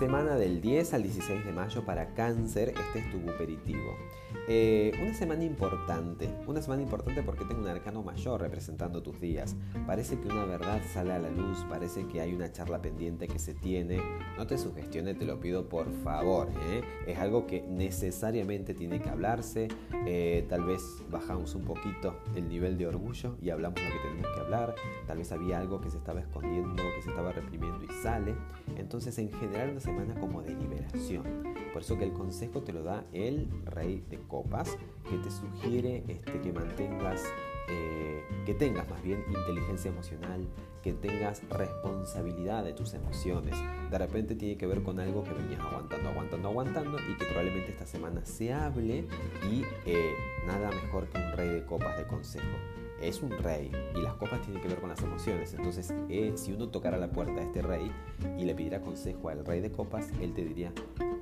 semana del 10 al 16 de mayo para cáncer, este es tu buperitivo. Eh, una semana importante, una semana importante porque tengo un arcano mayor representando tus días. Parece que una verdad sale a la luz, parece que hay una charla pendiente que se tiene. No te sugestiones, te lo pido por favor. ¿eh? Es algo que necesariamente tiene que hablarse. Eh, tal vez bajamos un poquito el nivel de orgullo y hablamos lo que tenemos que hablar. Tal vez había algo que se estaba escondiendo, que se estaba reprimiendo y sale. Entonces en general una semana como de liberación. Por eso que el consejo te lo da el rey de copas, que te sugiere este, que mantengas, eh, que tengas más bien inteligencia emocional, que tengas responsabilidad de tus emociones. De repente tiene que ver con algo que venías aguantando, aguantando, aguantando y que probablemente esta semana se hable y eh, nada mejor que un rey de copas de consejo es un rey y las copas tienen que ver con las emociones. Entonces, eh, si uno tocara la puerta de este rey y le pidiera consejo al rey de copas, él te diría,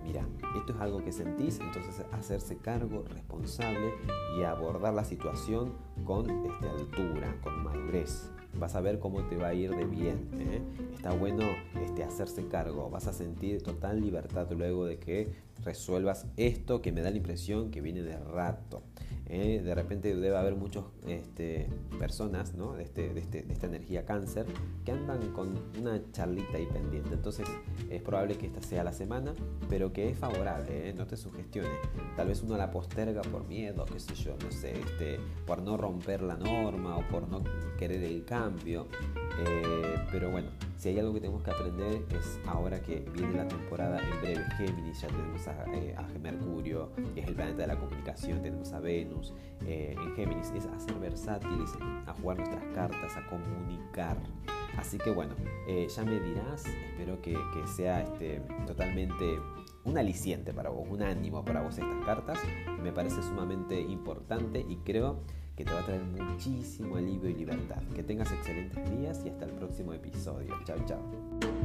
mira, esto es algo que sentís, entonces hacerse cargo, responsable y abordar la situación con este, altura, con madurez. Vas a ver cómo te va a ir de bien. ¿eh? Está bueno este, hacerse cargo. Vas a sentir total libertad luego de que resuelvas esto que me da la impresión que viene de rato. ¿eh? de repente debe haber muchas este, personas este, de, este, de, esta energía cáncer que andan con una charlita ahí pendiente. Entonces es probable que esta sea la semana, pero que es favorable, ¿eh? no te sugestiones. Tal vez uno la posterga por miedo, qué sé yo, no sé, este, por no romper la norma o por no querer el cambio. Eh, pero bueno, si hay algo que tenemos que aprender es ahora que viene la temporada en breve Géminis, ya tenemos a, eh, Mercurio, que es el planeta de la comunicación, tenemos a Venus eh, en Géminis, es a ser versátiles, a jugar nuestras cartas, a comunicar. Así que bueno, ya me dirás, espero que, que sea este, totalmente un aliciente para vos, un ánimo para vos estas cartas. Me parece sumamente importante y creo que te va a traer muchísimo alivio y libertad. Que tengas excelentes días y hasta el próximo episodio. Chao, chao.